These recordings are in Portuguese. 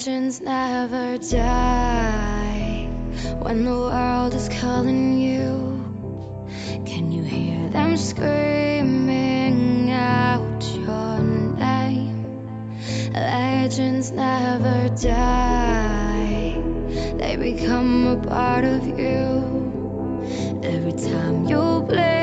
Legends never die when the world is calling you. Can you hear them screaming out your name? Legends never die, they become a part of you. Every time you play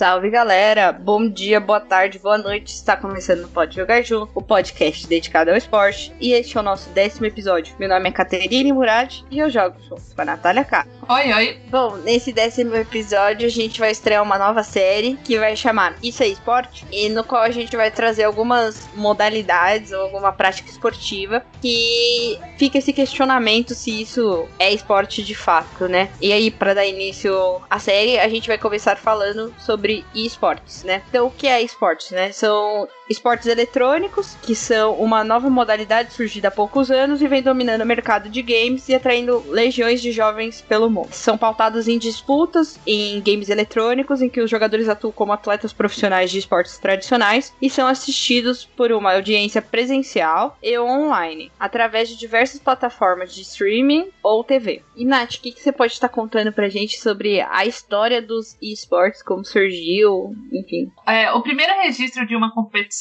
Salve galera, bom dia, boa tarde, boa noite. Está começando o Pode Jogar Junto, o podcast dedicado ao esporte. E este é o nosso décimo episódio. Meu nome é Caterine Murad e eu jogo junto com a Natália K. Oi, oi. Bom, nesse décimo episódio a gente vai estrear uma nova série que vai chamar Isso é Esporte, e no qual a gente vai trazer algumas modalidades ou alguma prática esportiva que fica esse questionamento se isso é esporte de fato, né? E aí, para dar início à série, a gente vai começar falando sobre esportes, né? Então, o que é esportes, né? São esportes eletrônicos, que são uma nova modalidade surgida há poucos anos e vem dominando o mercado de games e atraindo legiões de jovens pelo mundo. São pautados em disputas em games eletrônicos, em que os jogadores atuam como atletas profissionais de esportes tradicionais e são assistidos por uma audiência presencial e online, através de diversas plataformas de streaming ou TV. E Nath, o que, que você pode estar contando pra gente sobre a história dos esportes, como surgiu, enfim? É, o primeiro registro de uma competição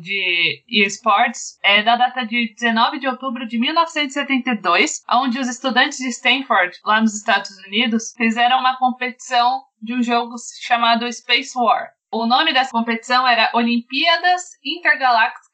de esportes é da data de 19 de outubro de 1972, onde os estudantes de Stanford, lá nos Estados Unidos, fizeram uma competição de um jogo chamado Space War. O nome dessa competição era Olimpíadas Intergalácticas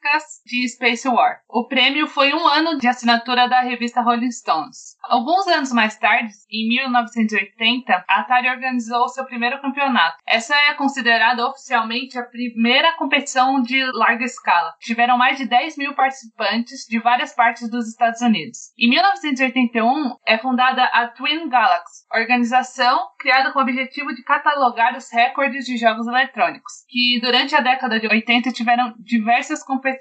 de Space War. O prêmio foi um ano de assinatura da revista Rolling Stones. Alguns anos mais tarde, em 1980, a Atari organizou seu primeiro campeonato. Essa é considerada oficialmente a primeira competição de larga escala. Tiveram mais de 10 mil participantes de várias partes dos Estados Unidos. Em 1981, é fundada a Twin Galaxy, organização criada com o objetivo de catalogar os recordes de jogos eletrônicos, que durante a década de 80 tiveram diversas competições,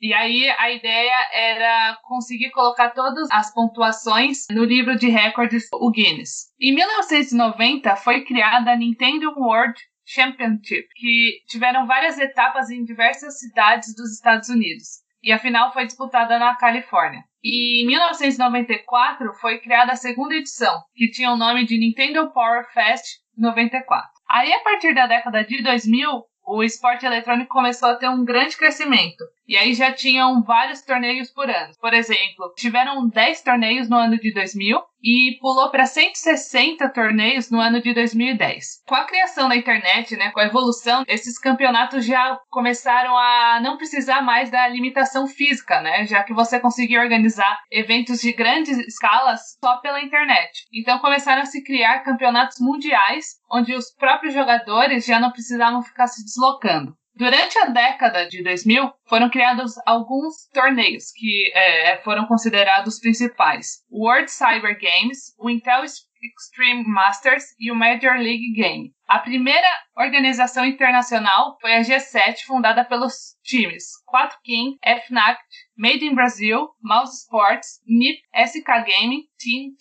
e aí a ideia era conseguir colocar todas as pontuações no livro de recordes, o Guinness. Em 1990 foi criada a Nintendo World Championship, que tiveram várias etapas em diversas cidades dos Estados Unidos. E a final foi disputada na Califórnia. E em 1994 foi criada a segunda edição, que tinha o nome de Nintendo Power Fest 94. Aí, a partir da década de 2000, o esporte eletrônico começou a ter um grande crescimento. E aí já tinham vários torneios por ano. Por exemplo, tiveram 10 torneios no ano de 2000 e pulou para 160 torneios no ano de 2010. Com a criação da internet, né, com a evolução, esses campeonatos já começaram a não precisar mais da limitação física, né, já que você conseguia organizar eventos de grandes escalas só pela internet. Então começaram a se criar campeonatos mundiais, onde os próprios jogadores já não precisavam ficar se deslocando. Durante a década de 2000, foram criados alguns torneios que é, foram considerados principais: o World Cyber Games, o Intel Extreme Masters e o Major League Game. A primeira organização internacional foi a G7, fundada pelos times 4King, FNAC, Made in Brazil, Mouse Sports, NIP, SK Gaming, Team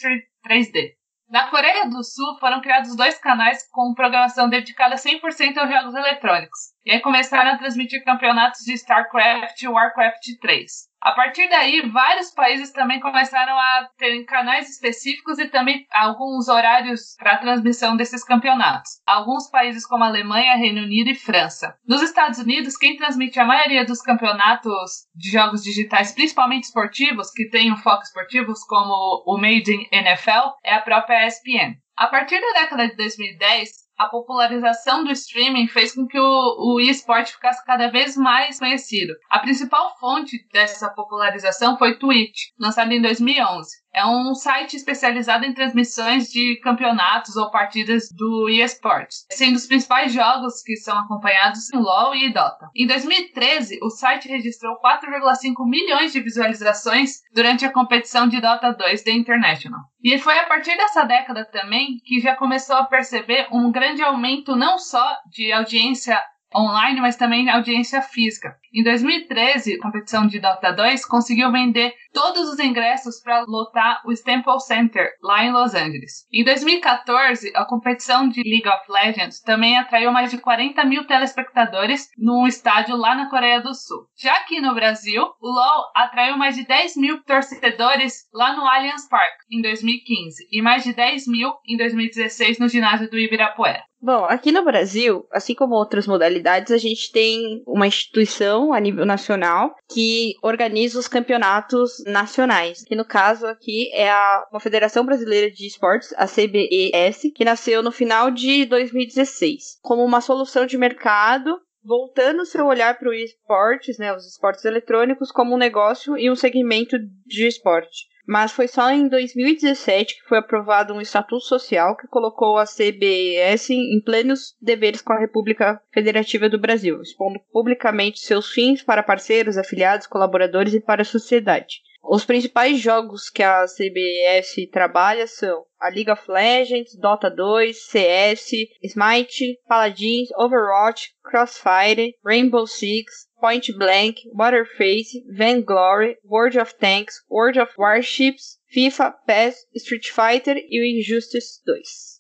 3D. Na Coreia do Sul foram criados dois canais com programação dedicada 100% aos jogos eletrônicos. E aí começaram a transmitir campeonatos de StarCraft e Warcraft 3. A partir daí, vários países também começaram a ter canais específicos e também alguns horários para transmissão desses campeonatos. Alguns países como Alemanha, Reino Unido e França. Nos Estados Unidos, quem transmite a maioria dos campeonatos de jogos digitais, principalmente esportivos, que têm um foco esportivos, como o Made in NFL, é a própria ESPN. A partir da década de 2010, a popularização do streaming fez com que o, o eSport ficasse cada vez mais conhecido. A principal fonte dessa popularização foi Twitch, lançado em 2011. É um site especializado em transmissões de campeonatos ou partidas do eSports, sendo os principais jogos que são acompanhados em LoL e Dota. Em 2013, o site registrou 4,5 milhões de visualizações durante a competição de Dota 2 The International. E foi a partir dessa década também que já começou a perceber um grande aumento não só de audiência online, mas também audiência física. Em 2013, a competição de Dota 2 conseguiu vender todos os ingressos para lotar o Staples Center, lá em Los Angeles. Em 2014, a competição de League of Legends também atraiu mais de 40 mil telespectadores num estádio lá na Coreia do Sul. Já aqui no Brasil, o LoL atraiu mais de 10 mil torcedores lá no Allianz Park, em 2015, e mais de 10 mil em 2016 no ginásio do Ibirapuera. Bom, aqui no Brasil, assim como outras modalidades, a gente tem uma instituição a nível nacional que organiza os campeonatos nacionais. Que no caso aqui é a uma Federação Brasileira de Esportes, a CBES, que nasceu no final de 2016, como uma solução de mercado voltando seu olhar para o esportes, né, os esportes eletrônicos, como um negócio e um segmento de esporte. Mas foi só em 2017 que foi aprovado um estatuto social que colocou a CBS em plenos deveres com a República Federativa do Brasil, expondo publicamente seus fins para parceiros, afiliados, colaboradores e para a sociedade. Os principais jogos que a CBS trabalha são a League of Legends, Dota 2, CS, Smite, Paladins, Overwatch, Crossfire, Rainbow Six, Point Blank, Waterface, Vainglory, World of Tanks, World of Warships, FIFA, PES, Street Fighter e o Injustice 2.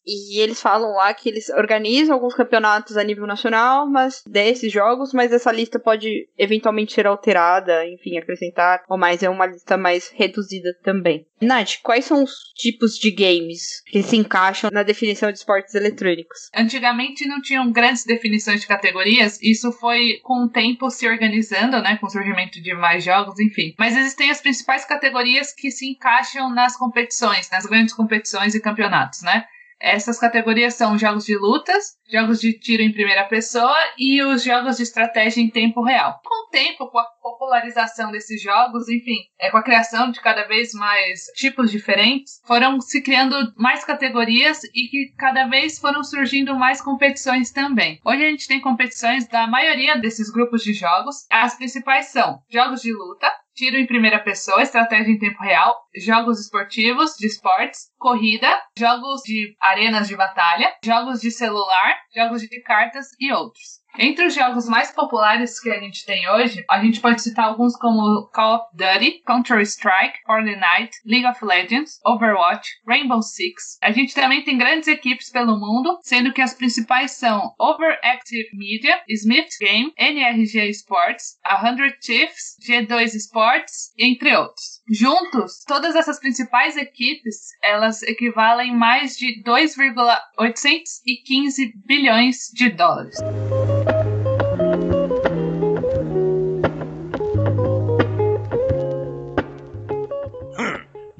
E eles falam lá que eles organizam alguns campeonatos a nível nacional, mas desses jogos, mas essa lista pode eventualmente ser alterada, enfim, acrescentar, ou mais é uma lista mais reduzida também. Nath, quais são os tipos de games que se encaixam na definição de esportes eletrônicos? Antigamente não tinham grandes definições de categorias, isso foi com o tempo se organizando, né, com o surgimento de mais jogos, enfim. Mas existem as principais categorias que se encaixam nas competições, nas grandes competições e campeonatos, né? Essas categorias são jogos de lutas, jogos de tiro em primeira pessoa e os jogos de estratégia em tempo real. Com o tempo, com a popularização desses jogos, enfim, é, com a criação de cada vez mais tipos diferentes, foram se criando mais categorias e que cada vez foram surgindo mais competições também. Hoje a gente tem competições da maioria desses grupos de jogos. As principais são jogos de luta, tiro em primeira pessoa, estratégia em tempo real, jogos esportivos, de esportes, corrida, jogos de arenas de batalha, jogos de celular, jogos de cartas e outros. Entre os jogos mais populares que a gente tem hoje, a gente pode citar alguns como Call of Duty, Counter-Strike, Fortnite, League of Legends, Overwatch, Rainbow Six. A gente também tem grandes equipes pelo mundo, sendo que as principais são Overactive Media, Smith Game, NRG Sports, 100 Chiefs, G2 Sports, entre outros. Juntos, todas essas principais equipes, elas equivalem mais de 2,815 bilhões de dólares.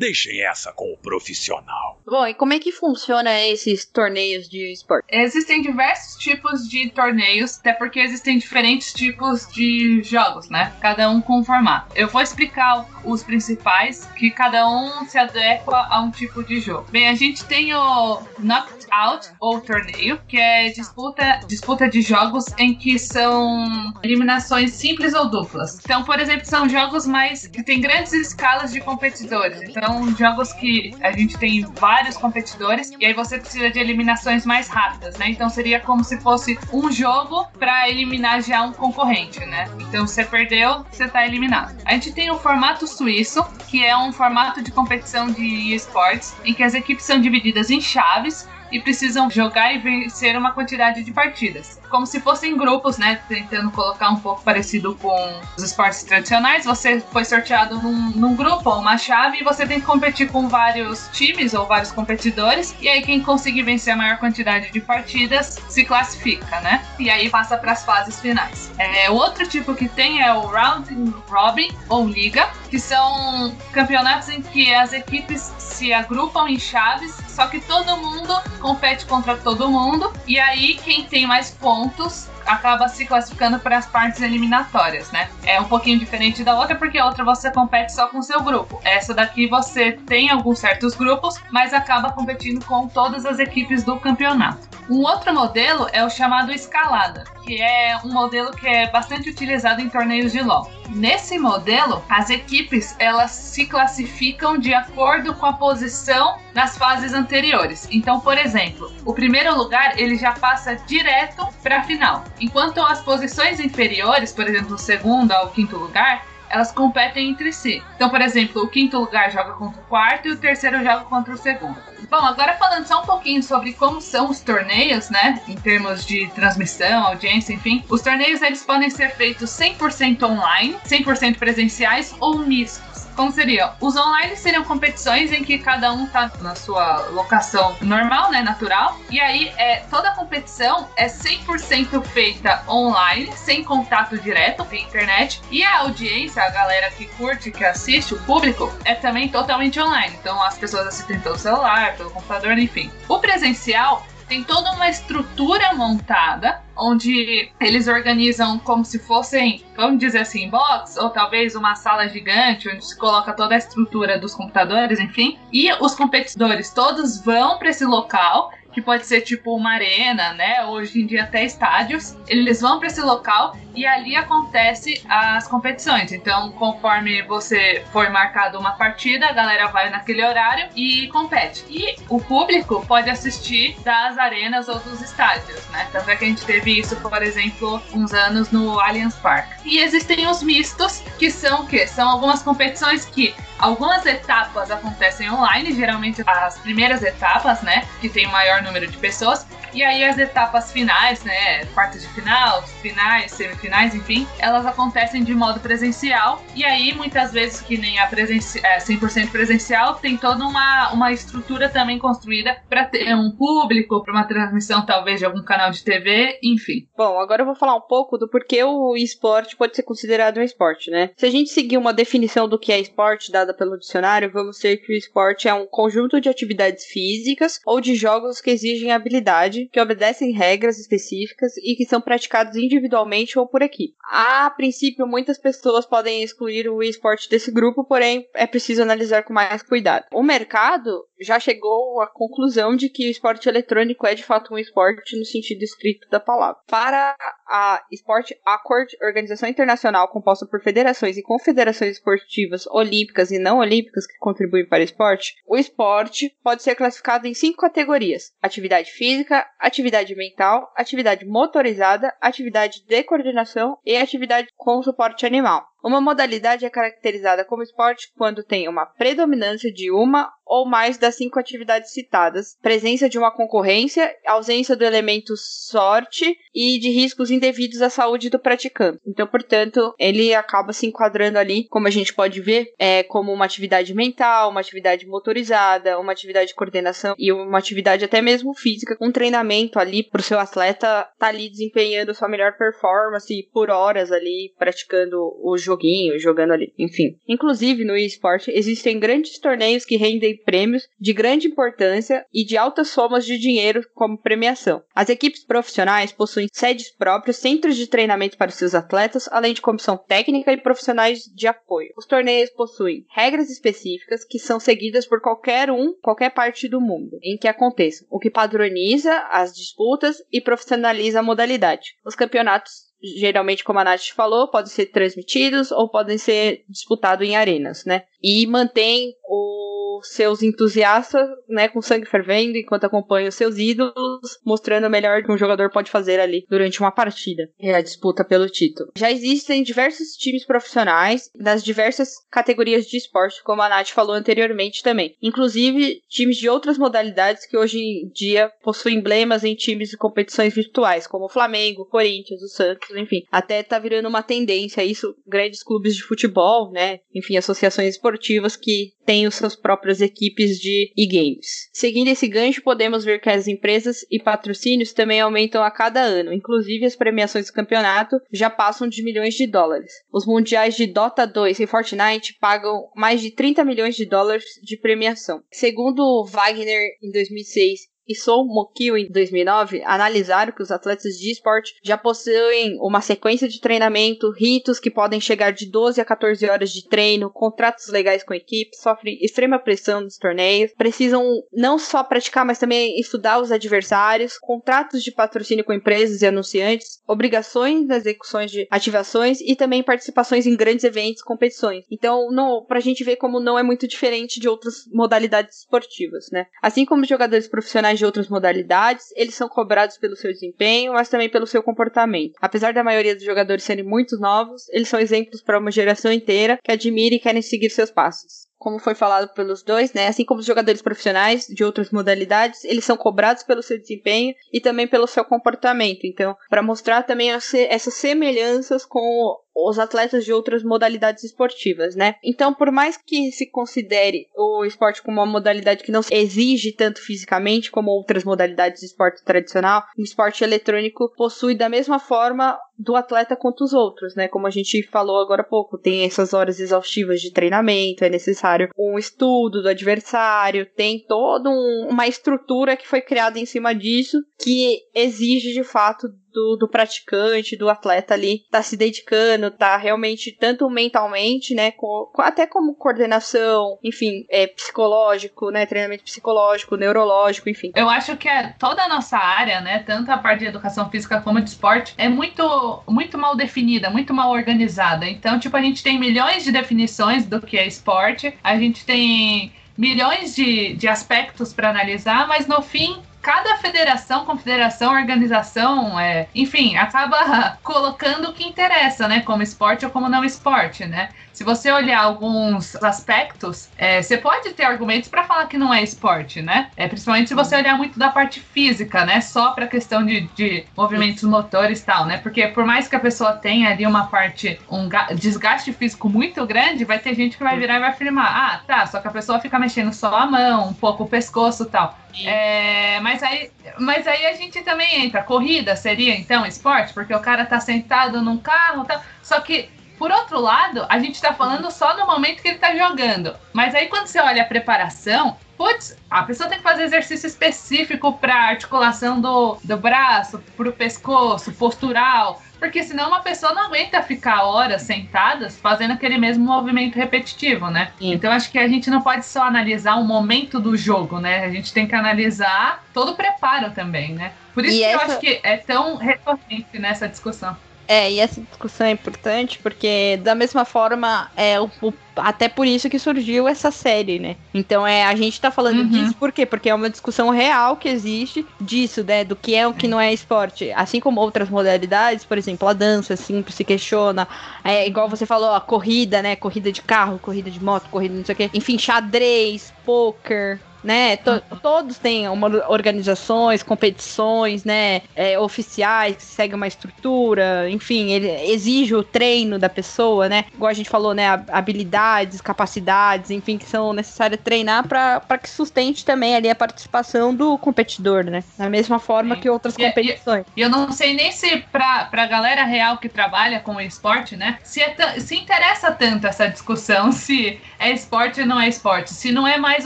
Deixem essa com o profissional. Bom, e como é que funciona esses torneios de esporte? Existem diversos tipos de torneios, até porque existem diferentes tipos de jogos, né? Cada um com um formato. Eu vou explicar os principais, que cada um se adequa a um tipo de jogo. Bem, a gente tem o Knockout, ou torneio, que é disputa, disputa de jogos em que são eliminações simples ou duplas. Então, por exemplo, são jogos mais que tem grandes escalas de competidores. Então, jogos que a gente tem vários competidores e aí você precisa de eliminações mais rápidas, né? Então seria como se fosse um jogo para eliminar já um concorrente, né? Então você perdeu, você tá eliminado. A gente tem o formato suíço, que é um formato de competição de esportes em que as equipes são divididas em chaves e precisam jogar e vencer uma quantidade de partidas. Como se fossem grupos, né? Tentando colocar um pouco parecido com os esportes tradicionais. Você foi sorteado num, num grupo ou uma chave e você tem que competir com vários times ou vários competidores. E aí, quem conseguir vencer a maior quantidade de partidas se classifica, né? E aí passa para as fases finais. É, o outro tipo que tem é o Round Robin ou Liga, que são campeonatos em que as equipes se agrupam em chaves, só que todo mundo compete contra todo mundo. E aí quem tem mais pontos acaba se classificando para as partes eliminatórias, né? É um pouquinho diferente da outra porque a outra você compete só com o seu grupo. Essa daqui você tem alguns certos grupos, mas acaba competindo com todas as equipes do campeonato. Um outro modelo é o chamado escalada, que é um modelo que é bastante utilizado em torneios de LoL. Nesse modelo, as equipes elas se classificam de acordo com a posição nas fases anteriores. Então, por exemplo, o primeiro lugar ele já passa direto para a final, enquanto as posições inferiores, por exemplo, o segundo ao quinto lugar, elas competem entre si. Então, por exemplo, o quinto lugar joga contra o quarto e o terceiro joga contra o segundo. Bom, agora falando só um pouquinho sobre como são os torneios, né? Em termos de transmissão, audiência, enfim. Os torneios eles podem ser feitos 100% online, 100% presenciais ou mistos. Como seria? Os online seriam competições em que cada um tá na sua locação normal, né, natural. E aí é toda a competição é 100% feita online, sem contato direto via internet. E a audiência, a galera que curte, que assiste, o público, é também totalmente online. Então as pessoas assistem pelo celular, pelo computador, enfim. O presencial tem toda uma estrutura montada onde eles organizam como se fossem, vamos dizer assim, box, ou talvez uma sala gigante, onde se coloca toda a estrutura dos computadores, enfim. E os competidores todos vão para esse local que pode ser tipo uma arena, né? Hoje em dia até estádios. Eles vão para esse local e ali acontece as competições. Então, conforme você for marcado uma partida, a galera vai naquele horário e compete. E o público pode assistir das arenas ou dos estádios, né? Tanto é que a gente teve isso, por exemplo, uns anos no Allianz Park. E existem os mistos, que são o quê? São algumas competições que algumas etapas acontecem online, geralmente as primeiras etapas, né? Que tem o maior número de pessoas. E aí as etapas finais, né? Quartas de final, finais, semifinais, enfim, elas acontecem de modo presencial. E aí, muitas vezes, que nem a presenci é, 100% presencial, tem toda uma, uma estrutura também construída para ter um público, para uma transmissão talvez de algum canal de TV, enfim. Bom, agora eu vou falar um pouco do porquê o esporte pode ser considerado um esporte, né? Se a gente seguir uma definição do que é esporte dada pelo dicionário, vamos ter que o esporte é um conjunto de atividades físicas ou de jogos que exigem habilidade, que obedecem regras específicas e que são praticados individualmente ou por equipe. A princípio, muitas pessoas podem excluir o esporte desse grupo, porém é preciso analisar com mais cuidado. O mercado já chegou à conclusão de que o esporte eletrônico é de fato um esporte no sentido estrito da palavra. Para a Sport Accord, organização internacional composta por federações e confederações esportivas olímpicas e não olímpicas que contribuem para o esporte, o esporte pode ser classificado em cinco categorias: atividade física, atividade mental, atividade motorizada, atividade de coordenação e atividade com suporte animal. Uma modalidade é caracterizada como esporte quando tem uma predominância de uma ou mais das cinco atividades citadas, presença de uma concorrência, ausência do elemento sorte e de riscos indevidos à saúde do praticante. Então, portanto, ele acaba se enquadrando ali, como a gente pode ver, é, como uma atividade mental, uma atividade motorizada, uma atividade de coordenação e uma atividade até mesmo física, com treinamento ali para o seu atleta estar tá ali desempenhando sua melhor performance por horas ali praticando o joguinho, jogando ali, enfim. Inclusive no esporte existem grandes torneios que rendem prêmios de grande importância e de altas somas de dinheiro como premiação. As equipes profissionais possuem sedes próprias, centros de treinamento para seus atletas, além de comissão técnica e profissionais de apoio. Os torneios possuem regras específicas que são seguidas por qualquer um, qualquer parte do mundo em que aconteçam, o que padroniza as disputas e profissionaliza a modalidade. Os campeonatos geralmente, como a Nath falou, podem ser transmitidos ou podem ser disputados em arenas, né? E mantém os seus entusiastas, né, com sangue fervendo enquanto acompanham os seus ídolos, mostrando o melhor que um jogador pode fazer ali durante uma partida. É a disputa pelo título. Já existem diversos times profissionais das diversas categorias de esporte, como a Nath falou anteriormente também. Inclusive, times de outras modalidades que hoje em dia possuem emblemas em times de competições virtuais, como o Flamengo, o Corinthians, o Santos, enfim. Até tá virando uma tendência isso, grandes clubes de futebol, né? Enfim, associações esportivas que têm seus próprias equipes de e-games. Seguindo esse gancho, podemos ver que as empresas e patrocínios também aumentam a cada ano, inclusive as premiações do campeonato já passam de milhões de dólares. Os mundiais de Dota 2 e Fortnite pagam mais de 30 milhões de dólares de premiação. Segundo Wagner, em 2006, e Sou Mokio em 2009 analisaram que os atletas de esporte já possuem uma sequência de treinamento, ritos que podem chegar de 12 a 14 horas de treino, contratos legais com a equipe, sofrem extrema pressão nos torneios, precisam não só praticar, mas também estudar os adversários, contratos de patrocínio com empresas e anunciantes, obrigações nas execuções de ativações e também participações em grandes eventos, competições. Então, no, pra gente ver como não é muito diferente de outras modalidades esportivas, né? Assim como jogadores profissionais de outras modalidades, eles são cobrados pelo seu desempenho, mas também pelo seu comportamento. Apesar da maioria dos jogadores serem muito novos, eles são exemplos para uma geração inteira que admira e querem seguir seus passos como foi falado pelos dois, né? Assim como os jogadores profissionais de outras modalidades, eles são cobrados pelo seu desempenho e também pelo seu comportamento. Então, para mostrar também essas semelhanças com os atletas de outras modalidades esportivas, né? Então, por mais que se considere o esporte como uma modalidade que não exige tanto fisicamente como outras modalidades de esporte tradicional, o esporte eletrônico possui da mesma forma do atleta quanto os outros, né? Como a gente falou agora há pouco, tem essas horas exaustivas de treinamento, é necessário um estudo do adversário, tem toda um, uma estrutura que foi criada em cima disso que exige de fato do, do praticante, do atleta ali, tá se dedicando, tá realmente tanto mentalmente, né, com, até como coordenação, enfim, é psicológico, né, treinamento psicológico, neurológico, enfim. Eu acho que é toda a nossa área, né, tanto a parte de educação física como de esporte, é muito, muito mal definida, muito mal organizada. Então, tipo, a gente tem milhões de definições do que é esporte, a gente tem milhões de, de aspectos para analisar, mas no fim cada federação, confederação, organização, é, enfim, acaba colocando o que interessa, né? Como esporte ou como não esporte, né? Se você olhar alguns aspectos, é, você pode ter argumentos para falar que não é esporte, né? É, principalmente se você olhar muito da parte física, né? Só para questão de, de movimentos motores e tal, né? Porque por mais que a pessoa tenha ali uma parte, um desgaste físico muito grande, vai ter gente que vai virar e vai afirmar: ah, tá, só que a pessoa fica mexendo só a mão, um pouco o pescoço e tal. É, mas, aí, mas aí a gente também entra. Corrida seria então esporte? Porque o cara tá sentado num carro tal. Só que por outro lado, a gente tá falando só no momento que ele tá jogando. Mas aí quando você olha a preparação, putz, a pessoa tem que fazer exercício específico para articulação do, do braço, pro pescoço, postural. Porque senão uma pessoa não aguenta ficar horas sentadas fazendo aquele mesmo movimento repetitivo, né? Sim. Então acho que a gente não pode só analisar o momento do jogo, né? A gente tem que analisar todo o preparo também, né? Por isso e que essa... eu acho que é tão recorrente nessa discussão. É, e essa discussão é importante porque, da mesma forma, é o, o, até por isso que surgiu essa série, né? Então, é, a gente tá falando uhum. disso por quê? Porque é uma discussão real que existe disso, né? Do que é o que não é esporte. Assim como outras modalidades, por exemplo, a dança sempre se questiona. É igual você falou, a corrida, né? Corrida de carro, corrida de moto, corrida não sei o quê. Enfim, xadrez, poker, né? To todos têm uma, organizações, competições, né? É, oficiais que seguem uma estrutura, enfim, ele exige o treino da pessoa, né? Igual a gente falou, né? Habilidades, capacidades, enfim, que são necessárias treinar para que sustente também ali a participação do competidor, né? Da mesma forma Sim. que outras e, competições. E eu não sei nem se pra, pra galera real que trabalha com o esporte, né? Se, é se interessa tanto essa discussão se é esporte ou não é esporte. Se não é mais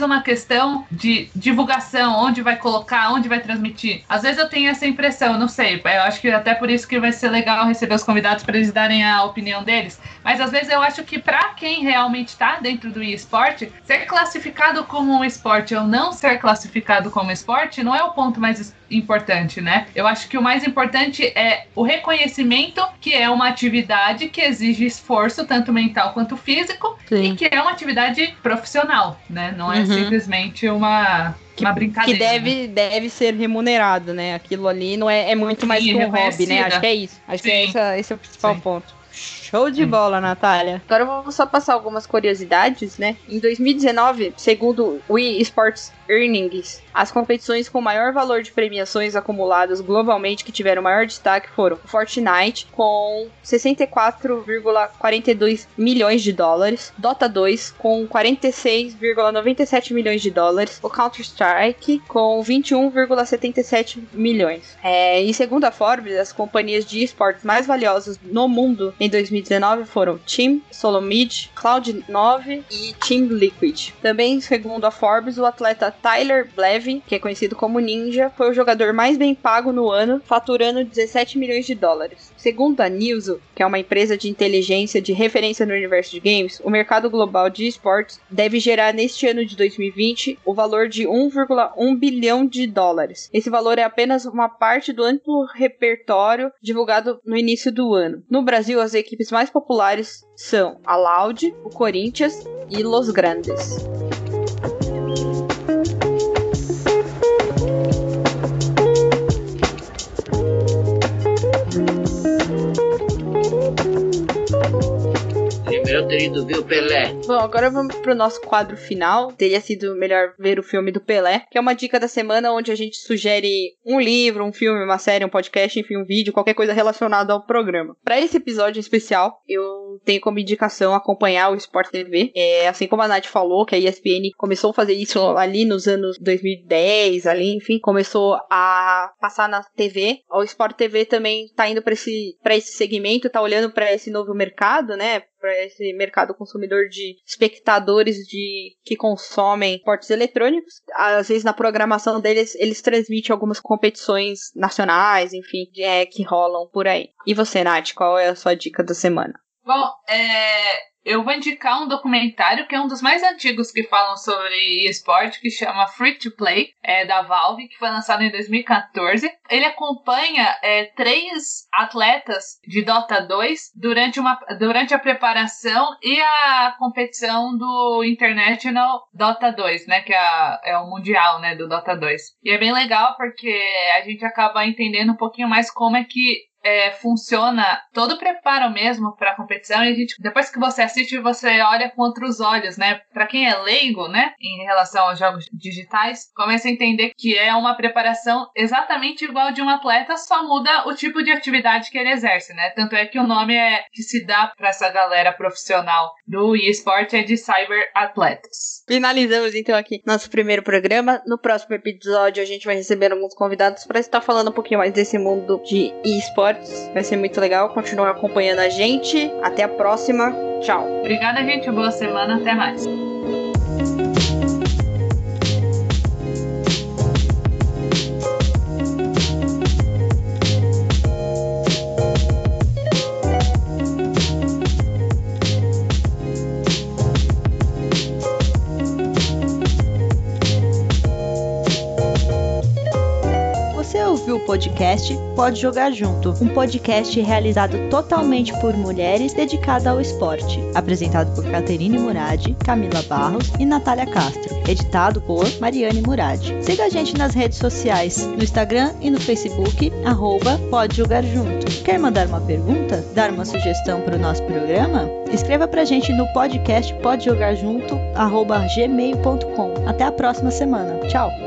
uma questão de divulgação, onde vai colocar, onde vai transmitir. Às vezes eu tenho essa impressão, não sei. Eu acho que até por isso que vai ser legal receber os convidados para eles darem a opinião deles. Mas às vezes eu acho que para quem realmente está dentro do esporte, ser classificado como um esporte ou não ser classificado como esporte não é o ponto mais importante, né? Eu acho que o mais importante é o reconhecimento que é uma atividade que exige esforço, tanto mental quanto físico, Sim. e que é uma atividade profissional, né? Não é uhum. simplesmente uma que, uma brincadeira. Que deve, né? deve ser remunerado, né? Aquilo ali não é, é muito Sim, mais que um hobby, né? Acho que é isso. Acho Sim. que esse, é, esse é o principal Sim. ponto. Show de bola, Natália. Agora eu vou só passar algumas curiosidades, né? Em 2019, segundo o Wii Sports Earnings, as competições com maior valor de premiações acumuladas globalmente que tiveram maior destaque foram o Fortnite, com 64,42 milhões de dólares, Dota 2, com 46,97 milhões de dólares, o Counter-Strike, com 21,77 milhões. É, e segundo a Forbes, as companhias de esportes mais valiosas no mundo em 2019 2019 foram Team Solomid, Cloud9 e Team Liquid. Também, segundo a Forbes, o atleta Tyler Blevin, que é conhecido como Ninja, foi o jogador mais bem pago no ano, faturando 17 milhões de dólares. Segundo a Newzoo, que é uma empresa de inteligência de referência no universo de games, o mercado global de esportes deve gerar neste ano de 2020 o valor de 1,1 bilhão de dólares. Esse valor é apenas uma parte do amplo repertório divulgado no início do ano. No Brasil, as equipes mais populares são a Loud, o Corinthians e Los Grandes. Teria ido ver o Pelé. Bom, agora vamos pro nosso quadro final. Teria sido melhor ver o filme do Pelé, que é uma dica da semana onde a gente sugere um livro, um filme, uma série, um podcast, enfim, um vídeo, qualquer coisa relacionada ao programa. Para esse episódio especial, eu tenho como indicação acompanhar o Sport TV. É, assim como a Nath falou, que a ESPN começou a fazer isso ali nos anos 2010, ali, enfim, começou a passar na TV. O Sport TV também tá indo para esse, pra esse segmento, tá olhando para esse novo mercado, né? Para esse mercado consumidor de espectadores de que consomem esportes eletrônicos. Às vezes na programação deles eles transmitem algumas competições nacionais, enfim, é, que rolam por aí. E você, Nath, qual é a sua dica da semana? Bom, é, eu vou indicar um documentário que é um dos mais antigos que falam sobre esporte, que chama Free to Play, é, da Valve, que foi lançado em 2014. Ele acompanha é, três atletas de Dota 2 durante, uma, durante a preparação e a competição do International Dota 2, né? Que é, é o mundial né, do Dota 2. E é bem legal porque a gente acaba entendendo um pouquinho mais como é que é, funciona todo o preparo mesmo para a competição e a gente depois que você assiste você olha com outros olhos, né? Para quem é leigo, né, em relação aos jogos digitais, começa a entender que é uma preparação exatamente igual de um atleta, só muda o tipo de atividade que ele exerce, né? Tanto é que o nome é que se dá para essa galera profissional do eSport é de cyber atletas. Finalizamos então aqui nosso primeiro programa. No próximo episódio a gente vai receber alguns convidados para estar falando um pouquinho mais desse mundo de Vai ser muito legal. Continue acompanhando a gente. Até a próxima. Tchau. Obrigada, gente. Boa semana. Até mais. O podcast Pode Jogar Junto, um podcast realizado totalmente por mulheres dedicado ao esporte, apresentado por Caterine Murad, Camila Barros e Natália Castro, editado por Mariane Murad. Siga a gente nas redes sociais, no Instagram e no Facebook, arroba Pode Jogar Junto. Quer mandar uma pergunta? Dar uma sugestão para o nosso programa? Escreva pra gente no podcast Pode Jogar Junto, arroba gmail.com. Até a próxima semana. Tchau!